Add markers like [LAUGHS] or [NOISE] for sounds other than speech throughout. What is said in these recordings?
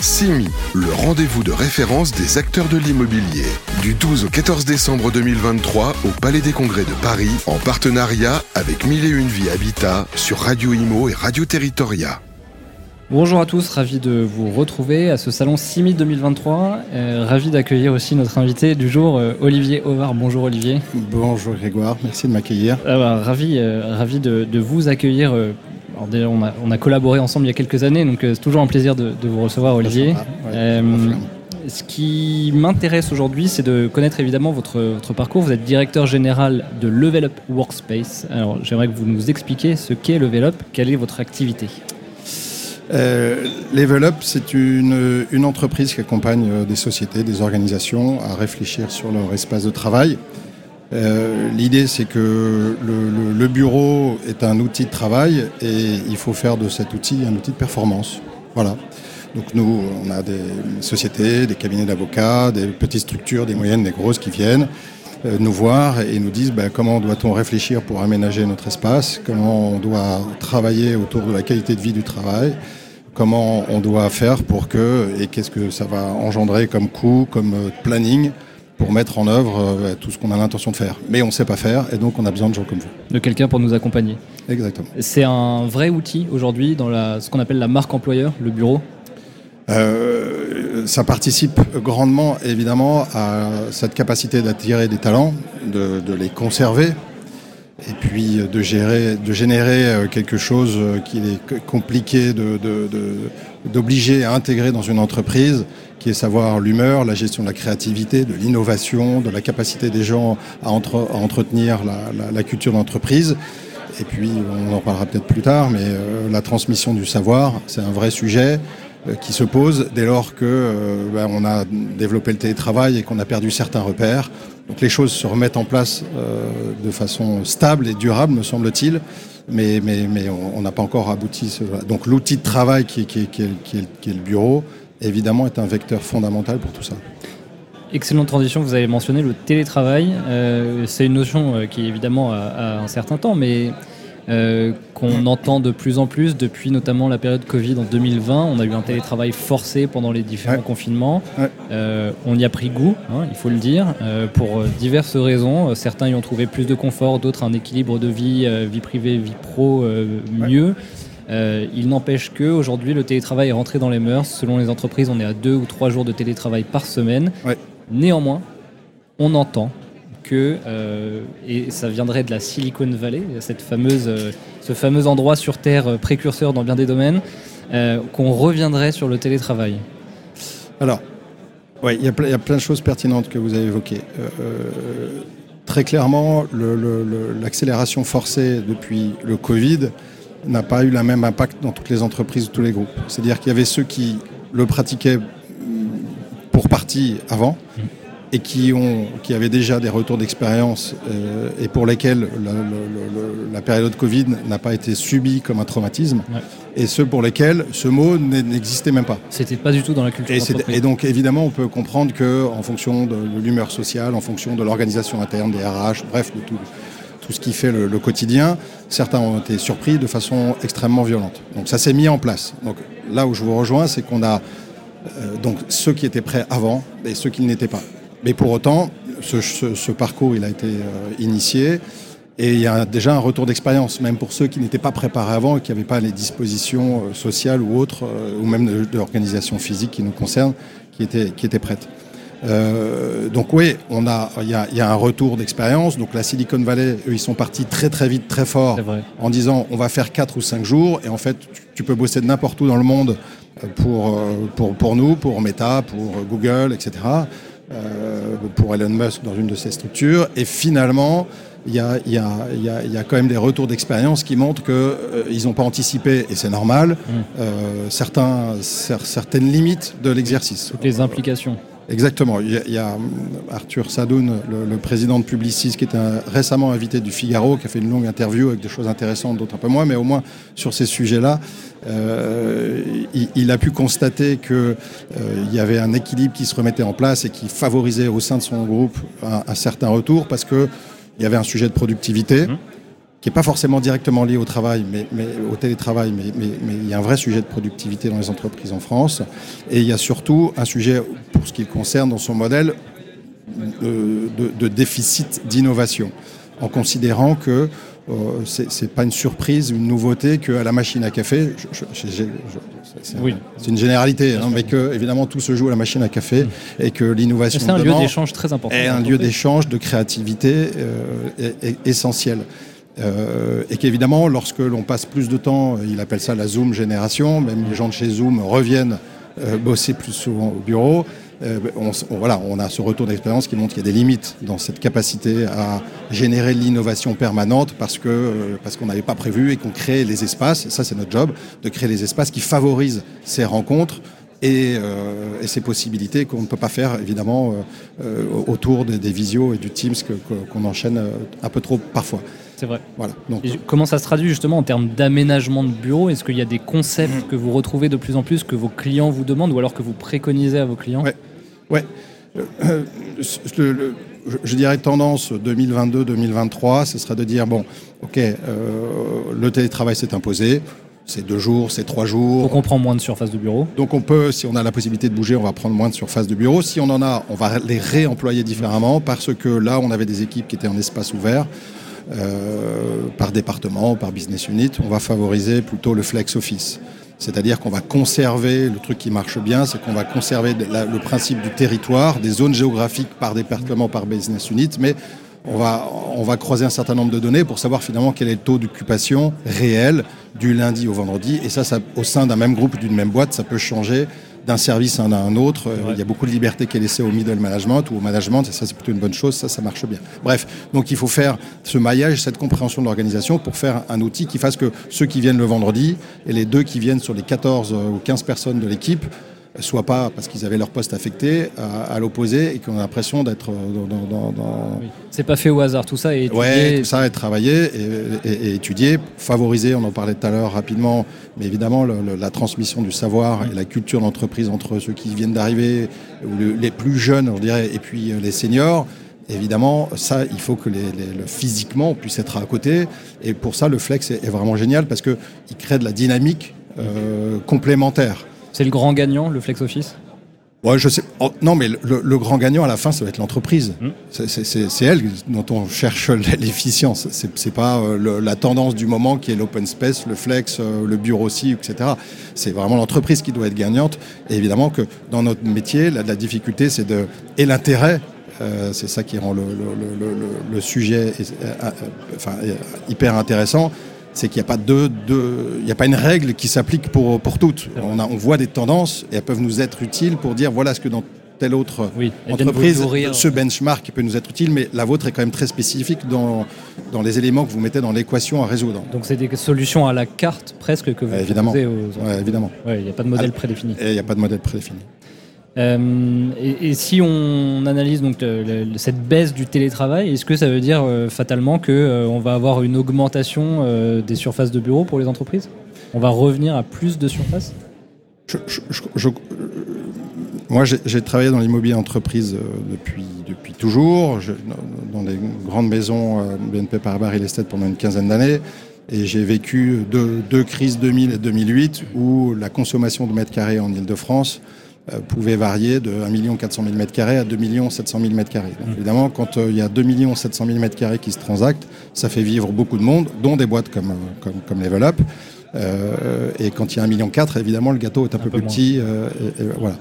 CIMI, le rendez-vous de référence des acteurs de l'immobilier. Du 12 au 14 décembre 2023 au Palais des Congrès de Paris, en partenariat avec Mille et Une Vie Habitat sur Radio Imo et Radio Territoria. Bonjour à tous, ravi de vous retrouver à ce salon CIMI 2023. Euh, ravi d'accueillir aussi notre invité du jour, euh, Olivier Ovard. Bonjour Olivier. Bonjour Grégoire, merci de m'accueillir. Ah bah, ravi euh, ravi de, de vous accueillir. Alors déjà, on, a, on a collaboré ensemble il y a quelques années, donc euh, c'est toujours un plaisir de, de vous recevoir Olivier. ouais, Euh, ce qui m'intéresse aujourd'hui, c'est de connaître évidemment votre, votre parcours. Vous êtes directeur général de Level Up Workspace. Alors j'aimerais que vous nous expliquiez ce qu'est Level Up, quelle est votre activité. Euh, Level Up, c'est une, une entreprise qui accompagne des sociétés, des organisations à réfléchir sur leur espace de travail. Euh, L'idée, c'est que le, le- le bureau est un outil de travail et il faut faire de cet outil un outil de performance. Voilà. Donc nous, on a des sociétés, des cabinets d'avocats, des petites structures, des moyennes, des grosses qui viennent euh, nous voir et nous disent ben, comment doit-on réfléchir pour aménager notre espace, comment on doit travailler autour de la qualité de vie du travail, comment on doit faire pour que, et qu'est-ce que ça va engendrer comme coût, comme euh, planning, pour mettre en œuvre euh, tout ce qu'on a l'intention de faire. Mais on ne sait pas faire, et donc on a besoin de gens comme vous. De quelqu'un pour nous accompagner. Exactement. C'est un vrai outil aujourd'hui dans la, ce qu'on appelle la marque employeur, le bureau? Euh, ça participe grandement, évidemment, à cette capacité d'attirer des talents, de, de les conserver, et puis de, gérer, de générer euh, quelque chose qu'il est compliqué de- de- de- d'obliger à intégrer dans une entreprise, qui est savoir l'humeur, la gestion de la créativité, de l'innovation, de la capacité des gens à, entre- à entretenir la, culture d'entreprise. Et puis, on en parlera peut-être plus tard, mais euh, la transmission du savoir, c'est un vrai sujet euh, qui se pose dès lors que euh, ben, on a développé le télétravail et qu'on a perdu certains repères. Donc les choses se remettent en place de façon stable et durable, me semble-t-il, mais, mais, mais on n'a pas encore abouti. ce- Donc l'outil de travail qui est le bureau, évidemment, est un vecteur fondamental pour tout ça. Excellente transition, vous avez mentionné le télétravail. Euh, c'est une notion euh, qui évidemment a, a un certain temps, mais euh, qu'on entend de plus en plus depuis notamment la période Covid en 2020. On a eu un télétravail forcé pendant les différents Ouais. confinements. Ouais. Euh, on y a pris goût, hein, il faut le dire, euh, pour diverses raisons. Certains y ont trouvé plus de confort, d'autres un équilibre de vie, vie privée, vie pro mieux. Euh, il n'empêche que aujourd'hui le télétravail est rentré dans les mœurs. Selon les entreprises, on est à deux ou trois jours de télétravail par semaine. Ouais. Néanmoins, on entend que, euh, et ça viendrait de la Silicon Valley, cette fameuse, euh, ce fameux endroit sur Terre précurseur dans bien des domaines, qu'on reviendrait sur le télétravail. Alors, ouais, il y, a y plein de choses pertinentes que vous avez évoquées. Très clairement, l'accélération forcée depuis le Covid n'a pas eu le même impact dans toutes les entreprises, tous les groupes. C'est-à-dire qu'il y avait ceux qui le pratiquaient mm, pour partie avant et qui, ont, qui avaient déjà des retours d'expérience euh, et pour lesquels la, période Covid n'a pas été subie comme un traumatisme, Ouais. et ceux pour lesquels ce mot n'existait même pas. C'était pas du tout dans la culture Et, donc évidemment, on peut comprendre que en fonction de, de l'humeur sociale, en fonction de l'organisation interne des RH, bref, de tout, tout ce qui fait le, quotidien, certains ont été surpris de façon extrêmement violente. Donc ça s'est mis en place. Donc là où je vous rejoins, c'est qu'on a euh, donc ceux qui étaient prêts avant et ceux qui ne l'étaient pas. Mais pour autant, ce, parcours, a été euh, initié. Et il y a déjà un retour d'expérience, même pour ceux qui n'étaient pas préparés avant et qui n'avaient pas les dispositions euh, sociales ou autres, ou même l'organisation physique qui nous concerne, qui étaient, qui étaient prêtes. Euh, donc oui, on a, il y a, il y a un retour d'expérience. Donc la Silicon Valley, eux, ils sont partis très très vite, très fort, en disant on va faire 4 ou 5 jours. Et en fait, tu- tu peux bosser de n'importe où dans le monde euh, pour, euh, pour, pour nous, pour Meta, pour Google, etc. Euh, pour Elon Musk dans une de ses structures. Et finalement, il y a, il y, a, il y, a, y a quand même des retours d'expérience qui montrent qu'ils n'ont pas anticipé, et c'est normal, euh, certains, cer- certaines limites de l'exercice. Toutes les implications. Exactement. Il y a, il y a, hum, Arthur Sadoun, le, le président de Publicis, qui est un, récemment invité du Figaro, qui a fait une longue interview avec des choses intéressantes, d'autres un peu moins, mais au moins sur ces sujets-là, euh, il, il a pu constater qu'il euh, y avait un équilibre qui se remettait en place et qui favorisait au sein de son groupe un, un certain retour, parce que il y avait un sujet de productivité. Qui n'est pas forcément directement lié au travail, mais, mais au télétravail, mais, mais, mais, il y a un vrai sujet de productivité dans les entreprises en France. Et il y a surtout un sujet, pour ce qui concerne dans son modèle, de, de, de déficit d'innovation, en considérant que euh, c'est pas une surprise, une nouveauté qu'à la machine à café, c'est oui. une généralité, hein, mais que évidemment tout se joue à la machine à café mmh. et que l'innovation c'est un lieu d'échange très important. Est un lieu d'échange, de créativité euh, est, est essentiel. Euh, et qu'évidemment, lorsque l'on passe plus de temps, il appelle ça la Zoom génération, même les gens de chez Zoom reviennent euh, bosser plus souvent au bureau. Euh, on, voilà, on a ce retour d'expérience qui montre qu'il y a des limites dans cette capacité à générer l'innovation permanente parce que parce qu'on n'avait pas prévu et qu'on crée les espaces. Et ça, c'est notre job de créer les espaces qui favorisent ces rencontres et, ces possibilités qu'on ne peut pas faire évidemment autour des, des, visios et du Teams qu'on qu enchaîne un peu trop parfois. C'est vrai. Voilà. Donc, et comment ça se traduit justement en termes d'aménagement de bureau? Est-ce qu'il y a des concepts mmh. que vous retrouvez de plus en plus, que vos clients vous demandent ou alors que vous préconisez à vos clients? Ouais. ouais. Euh, le, le, je dirais tendance 2022-2023, ce serait de dire bon, ok, euh, le télétravail s'est imposé, c'est deux jours, c'est trois jours. Donc on prend moins de surface de bureau. Donc on peut, si on a la possibilité de bouger, on va prendre moins de surface de bureau. Si on en a, on va les réemployer différemment parce que là, on avait des équipes qui étaient en espace ouvert. Euh, par département, par business unit, on va favoriser plutôt le flex office. C'est-à-dire qu'on va conserver, le truc qui marche bien, c'est qu'on va conserver le principe du territoire, des zones géographiques par département, par business unit, mais on va, on va croiser un certain nombre de données pour savoir finalement quel est le taux d'occupation réel du lundi au vendredi. Et ça, ça au sein d'un même groupe, d'une même boîte, ça peut changer d'un service à un autre. Ouais. Il y a beaucoup de liberté qui est laissée au middle management ou au management, et ça c'est plutôt une bonne chose, ça ça marche bien. Bref, donc il faut faire ce maillage, cette compréhension de l'organisation pour faire un outil qui fasse que ceux qui viennent le vendredi et les deux qui viennent sur les 14 ou 15 personnes de l'équipe soit pas parce qu'ils avaient leur poste affecté à, à l'opposé et qu'on a l'impression d'être dans. dans, dans... Oui. C'est pas fait au hasard, tout ça est étudié. Ouais, tout ça est travaillé et, et, et, étudié, favorisé, on en parlait tout à l'heure rapidement, mais évidemment le, le, la transmission du savoir et la culture d'entreprise entre ceux qui viennent d'arriver, le, les plus jeunes, on dirait, et puis les seniors. Évidemment, ça, il faut que les, les, le physiquement on puisse être à côté. Et pour ça, le flex est, est vraiment génial parce qu'il crée de la dynamique euh, complémentaire. C'est le grand gagnant, le flex office Ouais, je sais. Oh, non, mais le, le, grand gagnant à la fin, ça va être l'entreprise. Mmh. C'est elle dont on cherche [LAUGHS] l'efficience. C'est pas euh, le, la tendance du moment qui est l'open space, le flex, euh, le bureau aussi, etc. C'est vraiment l'entreprise qui doit être gagnante. Et évidemment que dans notre métier, la, la difficulté, c'est de et l'intérêt. Euh, c'est ça qui rend le, le sujet enfin, hyper intéressant c'est qu'il n'y a pas de, de, il n'y a pas une règle qui s'applique pour, pour toutes. On, a, on voit des tendances et elles peuvent nous être utiles pour dire voilà ce que dans telle autre oui, entreprise, ce benchmark peut nous être utile, mais la vôtre est quand même très spécifique dans, dans les éléments que vous mettez dans l'équation à résoudre. Donc c'est des solutions à la carte presque que vous ouais, évidemment. proposez aux ouais, évidemment. Il n'y a pas de modèle prédéfini. Il n'y a pas de modèle prédéfini. Euh, et, si on analyse donc le, cette baisse du télétravail, est-ce que ça veut dire euh, fatalement que euh, on va avoir une augmentation euh, des surfaces de bureaux pour les entreprises? On va revenir à plus de surfaces? Moi, j'ai travaillé dans l'immobilier entreprise depuis, depuis toujours, dans des grandes maisons BNP Paribas Real Estate pendant une quinzaine d'années. Et j'ai vécu deux, deux crises 2000 et 2008 où la consommation de mètres carrés en Ile-de-France euh, pouvait varier de 1 400 000 m2 à 2 700 000 m2. Donc évidemment, quand euh, il y a 2 700 000 m2 qui se transactent, ça fait vivre beaucoup de monde, dont des boîtes comme, comme, comme Level Up. Euh, et quand il y a 1,4 million, évidemment, le gâteau est un, un peu, peu plus petit. Euh, et, et, voilà.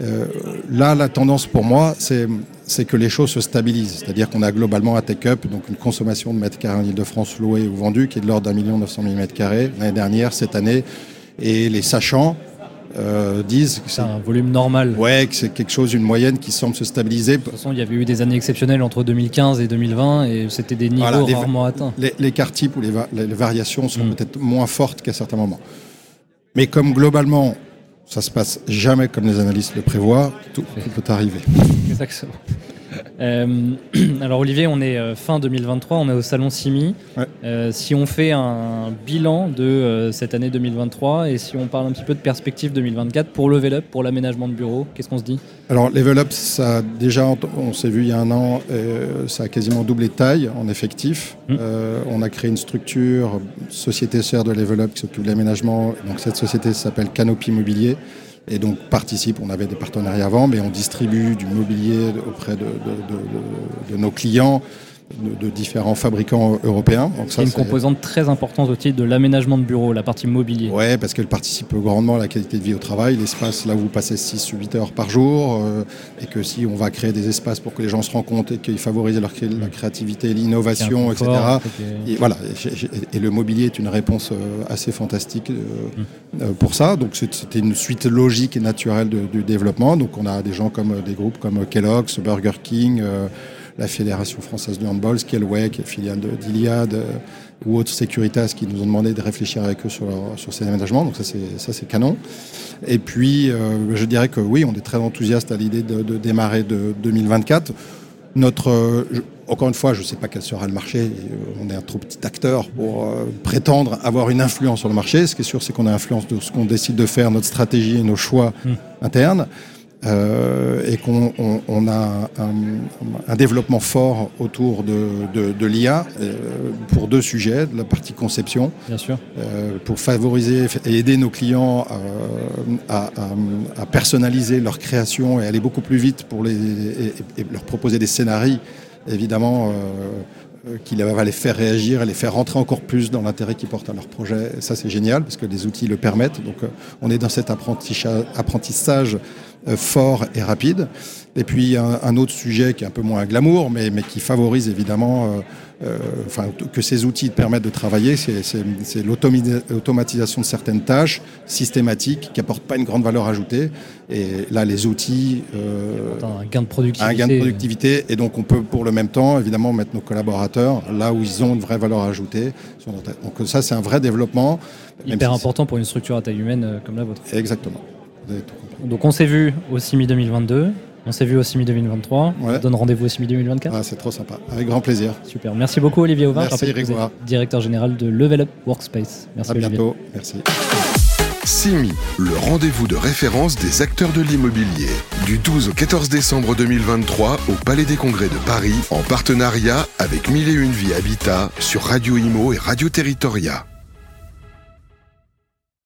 Euh, là, la tendance pour moi, c'est que les choses se stabilisent. C'est-à-dire qu'on a globalement un take-up, donc une consommation de mètres carrés en Ile-de-France loués ou vendus, qui est de l'ordre d'un million 900 000 mètres carrés l'année dernière, cette année. Et les sachants, euh, disent que c'est un volume normal. Ouais, que c'est quelque chose, une moyenne qui semble se stabiliser. De toute façon, il y avait eu des années exceptionnelles entre 2015 et 2020 et c'était des niveaux voilà, rarement atteints. Les, les quarts types ou les, va les, variations sont mmh. peut-être moins fortes qu'à certains moments. Mais comme globalement, ça se passe jamais comme les analystes le prévoient, tout, tout peut arriver. [LAUGHS] Exactement. Euh, [CLEARS THROAT] alors Olivier, on est euh, fin 2023, on est au salon Simi. Ouais. Euh, si on fait un bilan de euh, cette année 2023 et si on parle un petit peu de perspective 2024 pour Level Up, pour l'aménagement de bureau, qu'est-ce qu'on se dit? Alors, Level Up, ça déjà, on s'est vu il y a un an, ça a quasiment doublé de taille en effectif. Mm. Euh, on a créé une structure, société sœur de Level Up qui s'occupe de l'aménagement. Donc, cette société s'appelle Canopy Immobilier. Et donc participe, on avait des partenariats avant, mais on distribue du mobilier auprès de, de- nos clients, de, de différents fabricants européens. Donc C'est une composante très importante au titre de l'aménagement de bureau, la partie mobilier. Ouais, parce qu'elle participe grandement à la qualité de vie au travail, l'espace là où vous passez 6 ou 8 heures par jour, euh, et que si on va créer des espaces pour que les gens se rencontrent et qu'ils favorisent leur, la créativité, l'innovation, etc. Et voilà, et, le mobilier est une réponse euh, assez fantastique euh, euh, pour ça. Donc c'était une suite logique et naturelle de- du développement. Donc on a des gens comme des groupes comme Kellogg's, Burger King, euh, la Fédération française de handball, Scaleway, qui est filiale de- d'Iliade, euh, ou autres Securitas qui nous ont demandé de réfléchir avec eux sur, leur- sur ces aménagements. Donc ça c'est ça c'est canon. Et puis euh, je dirais que oui, on est très enthousiaste à l'idée de, de démarrer de 2024. Notre, euh, je- encore une fois, je ne sais pas quel sera le marché. euh, on est un trop petit acteur pour euh, prétendre avoir une influence sur le marché. Ce qui est sûr, c'est qu'on a influence de ce qu'on décide de faire, notre stratégie et nos choix Mm. internes. Euh, et qu'on on, on a un, un développement fort autour de, de, de l'IA euh, pour deux sujets, de la partie conception, Bien sûr. euh, pour favoriser et aider nos clients euh, à, à- à personnaliser leur création et aller beaucoup plus vite pour les, et, et leur proposer des scénarios, évidemment, euh, euh, qui va les faire réagir et les faire rentrer encore plus dans l'intérêt qu'ils portent à leur projet. Et ça, c'est génial parce que les outils le permettent. Donc, euh, on est dans cet apprentissage, fort et rapide. Et puis, un, un autre sujet qui est un peu moins glamour, mais, mais qui favorise évidemment euh, euh, enfin, que ces outils te permettent de travailler, c'est- l'automatisation de certaines tâches systématiques qui apportent pas une grande valeur ajoutée. Et là, les outils euh, un gain de productivité. un gain de productivité et donc on peut pour le même temps évidemment mettre nos collaborateurs là où ils ont une vraie valeur ajoutée. Donc ça c'est un vrai développement. Hyper si important pour une structure à taille humaine euh, comme la vôtre. Exactement. Vous avez tout compris. Donc on s'est vu au CIMI 2022, on s'est vu au CIMI 2023. Ouais. On donne rendez-vous au CIMI 2024. Ah, c'est trop sympa. Avec grand plaisir. Super. Merci beaucoup Olivier Auvin. Merci, Directeur général de Level Up Workspace. Merci À Olivier. bientôt. Merci. CIMI, le rendez-vous de référence des acteurs de l'immobilier. Du 12 au 14 décembre 2023 au Palais des Congrès de Paris, en partenariat avec 1001 Vie Habitat sur Radio Imo et Radio Territoria.